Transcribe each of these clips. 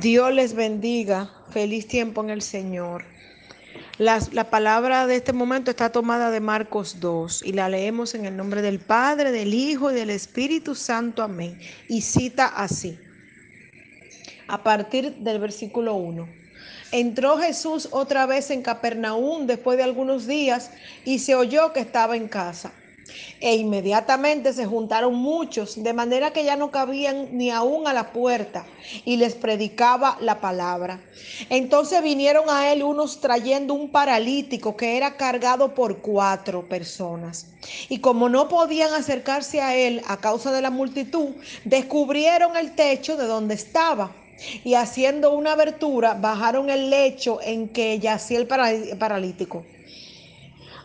Dios les bendiga. Feliz tiempo en el Señor. La, la, palabra de este momento está tomada de Marcos 2 y la leemos en el nombre del Padre, del Hijo y del Espíritu Santo. Amén. Y cita así, a partir del versículo 1. Entró Jesús otra vez en Capernaum después de algunos días y se oyó que estaba en casa. E inmediatamente se juntaron muchos, de manera que ya no cabían ni aún a la puerta, y les predicaba la palabra. Entonces vinieron a él unos trayendo un paralítico que era cargado por cuatro personas. Y como no podían acercarse a él a causa de la multitud, descubrieron el techo de donde estaba. Y haciendo una abertura, bajaron el lecho en que yacía el paralítico.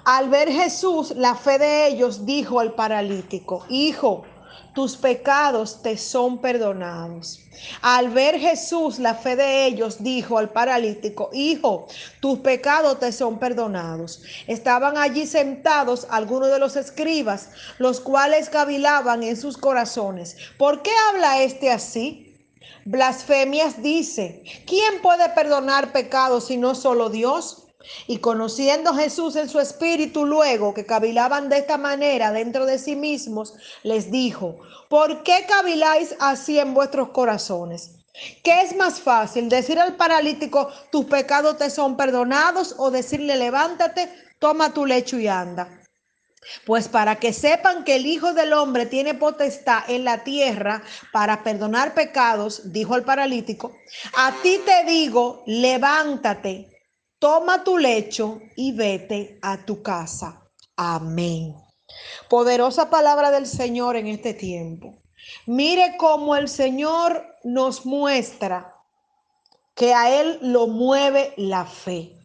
Al ver Jesús la fe de ellos, dijo al paralítico, Hijo, tus pecados te son perdonados. Al ver Jesús la fe de ellos, dijo al paralítico, Hijo, tus pecados te son perdonados. Estaban allí sentados algunos de los escribas, los cuales cavilaban en sus corazones. ¿Por qué habla este así? Blasfemias dice, ¿quién puede perdonar pecados si no solo Dios? Y conociendo Jesús en su espíritu luego que cavilaban de esta manera dentro de sí mismos, les dijo, ¿por qué caviláis así en vuestros corazones? ¿Qué es más fácil, decir al paralítico, tus pecados te son perdonados o decirle, levántate, toma tu lecho y anda? Pues para que sepan que el Hijo del Hombre tiene potestad en la tierra para perdonar pecados, dijo el paralítico, a ti te digo, levántate toma tu lecho y vete a tu casa. Amén. Poderosa palabra del Señor en este tiempo. Mire cómo el Señor nos muestra que a Él lo mueve la fe.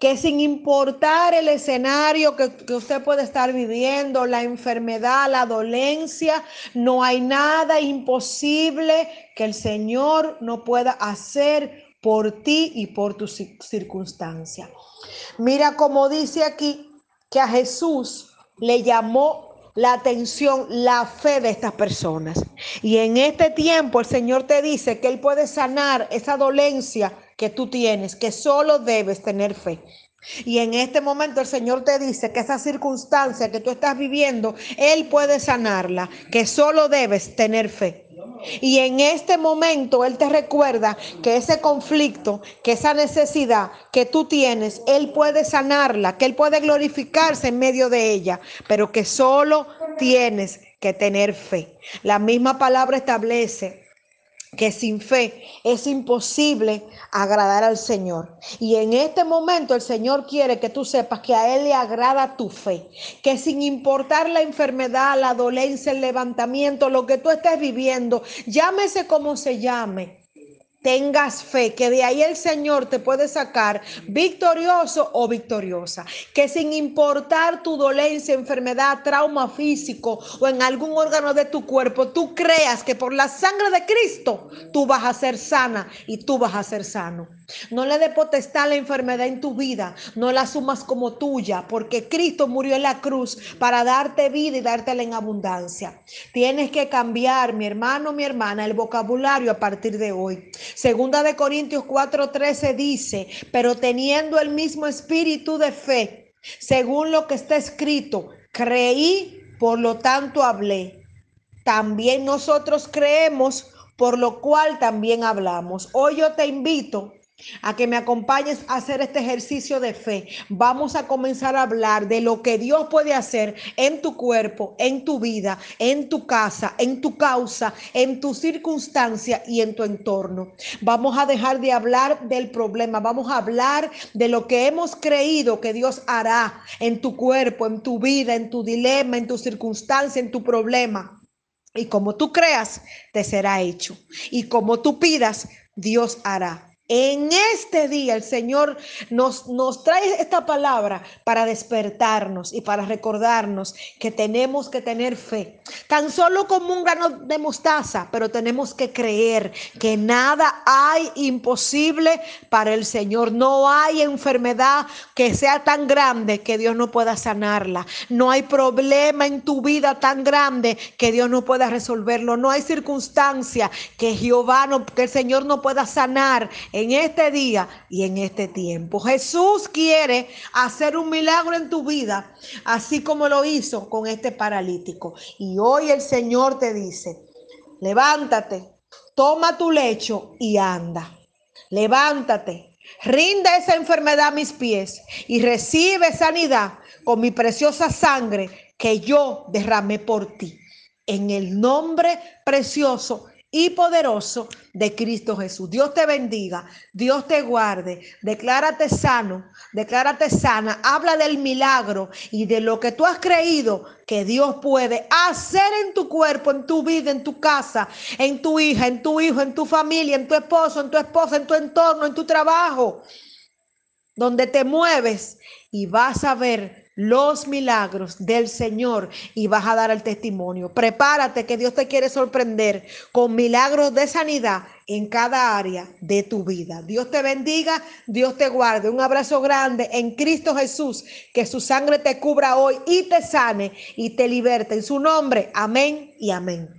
Que sin importar el escenario que, usted puede estar viviendo, la enfermedad, la dolencia, no hay nada imposible que el Señor no pueda hacer por ti y por tu circunstancia. Mira cómo dice aquí que a Jesús le llamó la atención, la fe de estas personas. Y en este tiempo el Señor te dice que Él puede sanar esa dolencia que tú tienes, que solo debes tener fe. Y en este momento el Señor te dice que esa circunstancia que tú estás viviendo, Él puede sanarla, que solo debes tener fe. Y en este momento Él te recuerda que ese conflicto, que esa necesidad que tú tienes, Él puede sanarla, que Él puede glorificarse en medio de ella, pero que solo tienes que tener fe. La misma palabra establece que sin fe es imposible agradar al Señor. Y en este momento el Señor quiere que tú sepas que a Él le agrada tu fe, que sin importar la enfermedad, la dolencia, el levantamiento, lo que tú estés viviendo, llámese como se llame, tengas fe, que de ahí el Señor te puede sacar victorioso o victoriosa. Que sin importar tu dolencia, enfermedad, trauma físico o en algún órgano de tu cuerpo, tú creas que por la sangre de Cristo tú vas a ser sana y tú vas a ser sano. No le dé potestad la enfermedad en tu vida, no la asumas como tuya, porque Cristo murió en la cruz para darte vida y dártela en abundancia. Tienes que cambiar, mi hermano, mi hermana, el vocabulario a partir de hoy. Segunda de Corintios 4:13 dice, pero teniendo el mismo espíritu de fe, según lo que está escrito, creí, por lo tanto hablé. También nosotros creemos, por lo cual también hablamos. Hoy yo te invito a que me acompañes a hacer este ejercicio de fe. Vamos a comenzar a hablar de lo que Dios puede hacer en tu cuerpo, en tu vida, en tu casa, en tu causa, en tu circunstancia y en tu entorno. Vamos a dejar de hablar del problema, vamos a hablar de lo que hemos creído que Dios hará en tu cuerpo, en tu vida, en tu dilema, en tu circunstancia, en tu problema. Y como tú creas, te será hecho. Y como tú pidas, Dios hará. En este día el Señor nos, nos, trae esta palabra para despertarnos y para recordarnos que tenemos que tener fe. Tan solo como un grano de mostaza, pero tenemos que creer que nada hay imposible para el Señor. No hay enfermedad que sea tan grande que Dios no pueda sanarla. No hay problema en tu vida tan grande que Dios no pueda resolverlo. No hay circunstancia que Jehová, no, que el Señor no pueda sanar en este día y en este tiempo. Jesús quiere hacer un milagro en tu vida, así como lo hizo con este paralítico. Y hoy el Señor te dice, levántate, toma tu lecho y anda. Levántate, rinda esa enfermedad a mis pies y recibe sanidad con mi preciosa sangre que yo derramé por ti. En el nombre precioso y poderoso de Cristo Jesús. Dios te bendiga, Dios te guarde, declárate sano, declárate sana, habla del milagro y de lo que tú has creído que Dios puede hacer en tu cuerpo, en tu vida, en tu casa, en tu hija, en tu hijo, en tu familia, en tu esposo, en tu esposa, en tu entorno, en tu trabajo, donde te mueves y vas a ver los milagros del Señor y vas a dar el testimonio. Prepárate que Dios te quiere sorprender con milagros de sanidad en cada área de tu vida. Dios te bendiga, Dios te guarde. Un abrazo grande en Cristo Jesús, que su sangre te cubra hoy y te sane y te liberte. En su nombre, amén y amén.